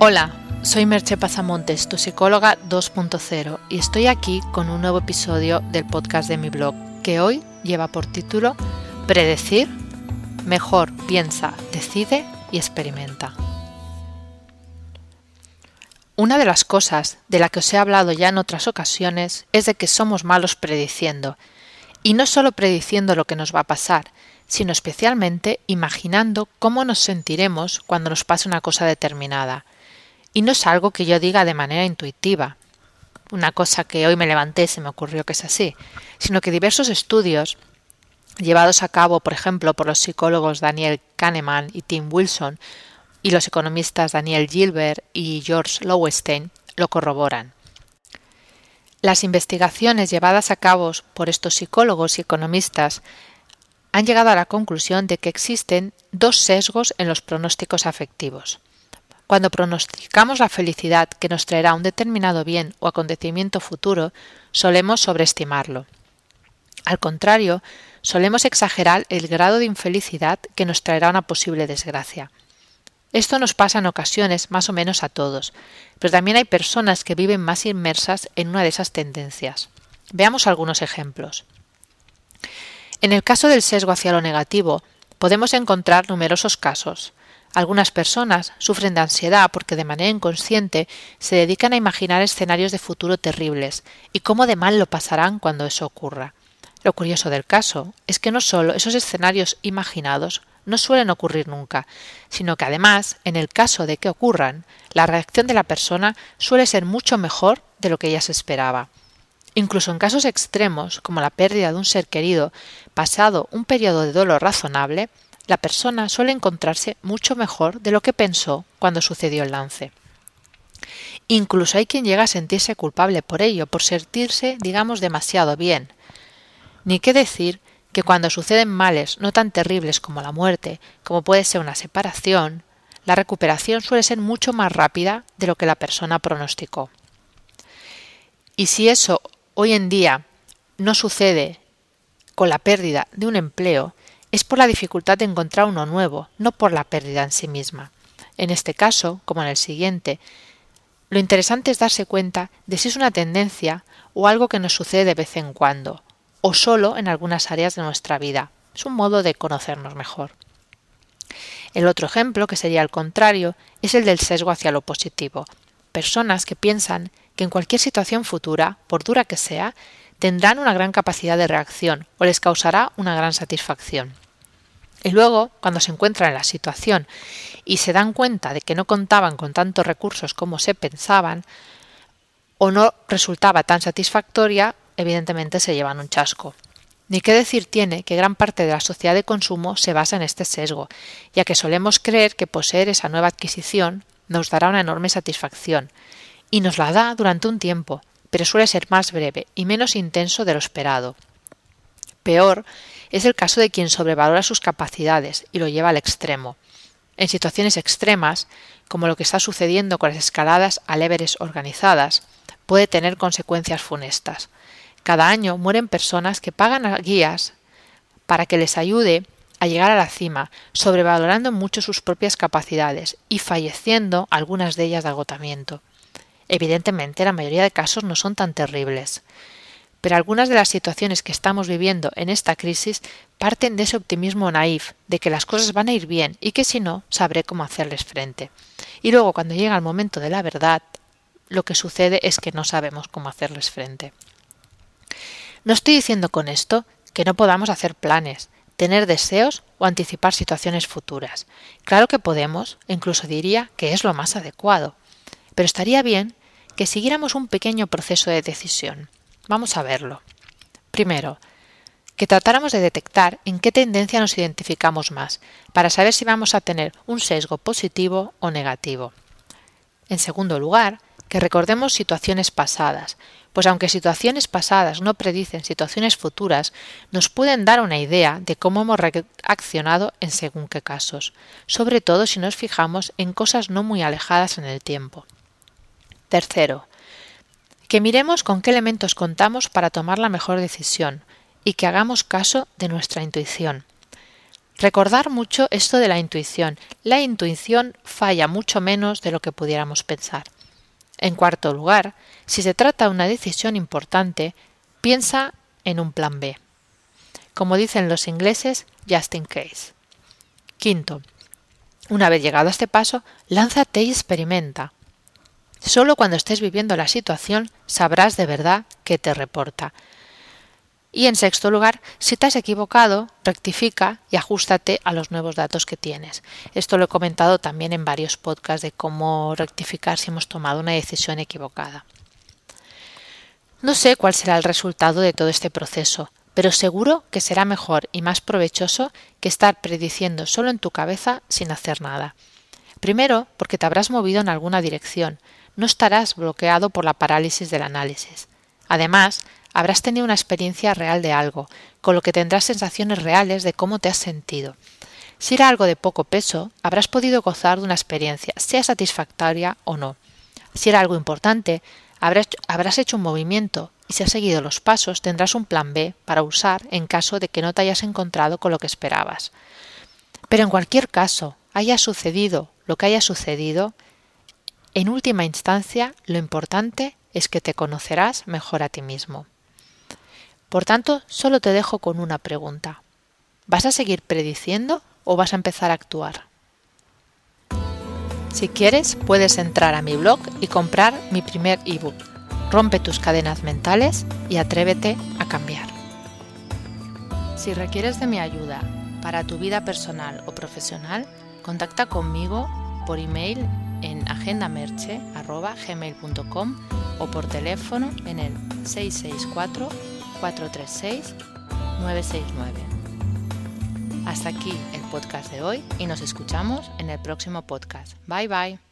Hola, soy Merche Pasamontes, tu psicóloga 2.0, y estoy aquí con un nuevo episodio del podcast de mi blog, que hoy lleva por título Predecir, mejor piensa, decide y experimenta. Una de las cosas de la que os he hablado ya en otras ocasiones es de que somos malos prediciendo, y no solo prediciendo lo que nos va a pasar, sino especialmente imaginando cómo nos sentiremos cuando nos pase una cosa determinada. Y no es algo que yo diga de manera intuitiva, una cosa que hoy me levanté y se me ocurrió que es así, sino que diversos estudios llevados a cabo, por ejemplo, por los psicólogos Daniel Kahneman y Tim Wilson y los economistas Daniel Gilbert y George Lowenstein, lo corroboran. Las investigaciones llevadas a cabo por estos psicólogos y economistas han llegado a la conclusión de que existen dos sesgos en los pronósticos afectivos. Cuando pronosticamos la felicidad que nos traerá un determinado bien o acontecimiento futuro, solemos sobreestimarlo. Al contrario, solemos exagerar el grado de infelicidad que nos traerá una posible desgracia. Esto nos pasa en ocasiones más o menos a todos, pero también hay personas que viven más inmersas en una de esas tendencias. Veamos algunos ejemplos. En el caso del sesgo hacia lo negativo, podemos encontrar numerosos casos. Algunas personas sufren de ansiedad porque de manera inconsciente se dedican a imaginar escenarios de futuro terribles y cómo de mal lo pasarán cuando eso ocurra. Lo curioso del caso es que no solo esos escenarios imaginados no suelen ocurrir nunca, sino que además, en el caso de que ocurran, la reacción de la persona suele ser mucho mejor de lo que ella se esperaba. Incluso en casos extremos, como la pérdida de un ser querido, pasado un periodo de dolor razonable, la persona suele encontrarse mucho mejor de lo que pensó cuando sucedió el lance. Incluso hay quien llega a sentirse culpable por ello, por sentirse, digamos, demasiado bien. Ni qué decir que cuando suceden males no tan terribles como la muerte, como puede ser una separación, la recuperación suele ser mucho más rápida de lo que la persona pronosticó. Y si eso hoy en día no sucede con la pérdida de un empleo, es por la dificultad de encontrar uno nuevo, no por la pérdida en sí misma. En este caso, como en el siguiente, lo interesante es darse cuenta de si es una tendencia o algo que nos sucede de vez en cuando, o solo en algunas áreas de nuestra vida. Es un modo de conocernos mejor. El otro ejemplo, que sería el contrario, es el del sesgo hacia lo positivo. Personas que piensan que en cualquier situación futura, por dura que sea, tendrán una gran capacidad de reacción o les causará una gran satisfacción. Y luego, cuando se encuentran en la situación y se dan cuenta de que no contaban con tantos recursos como se pensaban, o no resultaba tan satisfactoria, evidentemente se llevan un chasco. Ni qué decir tiene que gran parte de la sociedad de consumo se basa en este sesgo, ya que solemos creer que poseer esa nueva adquisición nos dará una enorme satisfacción, y nos la da durante un tiempo, pero suele ser más breve y menos intenso de lo esperado. Peor es el caso de quien sobrevalora sus capacidades y lo lleva al extremo. En situaciones extremas, como lo que está sucediendo con las escaladas al Everest organizadas, puede tener consecuencias funestas. Cada año mueren personas que pagan a guías para que les ayude a llegar a la cima, sobrevalorando mucho sus propias capacidades y falleciendo algunas de ellas de agotamiento. Evidentemente, la mayoría de casos no son tan terribles. Pero algunas de las situaciones que estamos viviendo en esta crisis parten de ese optimismo naif, de que las cosas van a ir bien y que si no, sabré cómo hacerles frente. Y luego, cuando llega el momento de la verdad, lo que sucede es que no sabemos cómo hacerles frente. No estoy diciendo con esto que no podamos hacer planes, tener deseos o anticipar situaciones futuras. Claro que podemos, incluso diría que es lo más adecuado. Pero estaría bien que siguiéramos un pequeño proceso de decisión. Vamos a verlo. Primero, que tratáramos de detectar en qué tendencia nos identificamos más, para saber si vamos a tener un sesgo positivo o negativo. En segundo lugar, que recordemos situaciones pasadas, pues aunque situaciones pasadas no predicen situaciones futuras, nos pueden dar una idea de cómo hemos reaccionado en según qué casos, sobre todo si nos fijamos en cosas no muy alejadas en el tiempo. Tercero, que miremos con qué elementos contamos para tomar la mejor decisión y que hagamos caso de nuestra intuición. Recordar mucho esto de la intuición. La intuición falla mucho menos de lo que pudiéramos pensar. En cuarto lugar, si se trata de una decisión importante, piensa en un plan B. Como dicen los ingleses, just in case. Quinto, una vez llegado a este paso, lánzate y experimenta. Solo cuando estés viviendo la situación sabrás de verdad qué te reporta. Y en sexto lugar, si te has equivocado, rectifica y ajustate a los nuevos datos que tienes. Esto lo he comentado también en varios podcasts de cómo rectificar si hemos tomado una decisión equivocada. No sé cuál será el resultado de todo este proceso, pero seguro que será mejor y más provechoso que estar prediciendo solo en tu cabeza sin hacer nada. Primero, porque te habrás movido en alguna dirección, no estarás bloqueado por la parálisis del análisis. Además, habrás tenido una experiencia real de algo, con lo que tendrás sensaciones reales de cómo te has sentido. Si era algo de poco peso, habrás podido gozar de una experiencia, sea satisfactoria o no. Si era algo importante, habrás, hecho un movimiento y si has seguido los pasos tendrás un plan B para usar en caso de que no te hayas encontrado con lo que esperabas. Pero en cualquier caso, haya sucedido lo que haya sucedido, en última instancia lo importante es que te conocerás mejor a ti mismo. Por tanto, solo te dejo con una pregunta. ¿Vas a seguir prediciendo o vas a empezar a actuar? Si quieres, puedes entrar a mi blog y comprar mi primer ebook. Rompe tus cadenas mentales y atrévete a cambiar. Si requieres de mi ayuda para tu vida personal o profesional, contacta conmigo por email en agendamerche.gmail.com o por teléfono en el 664 436 969. Hasta aquí el podcast de hoy y nos escuchamos en el próximo podcast. Bye bye.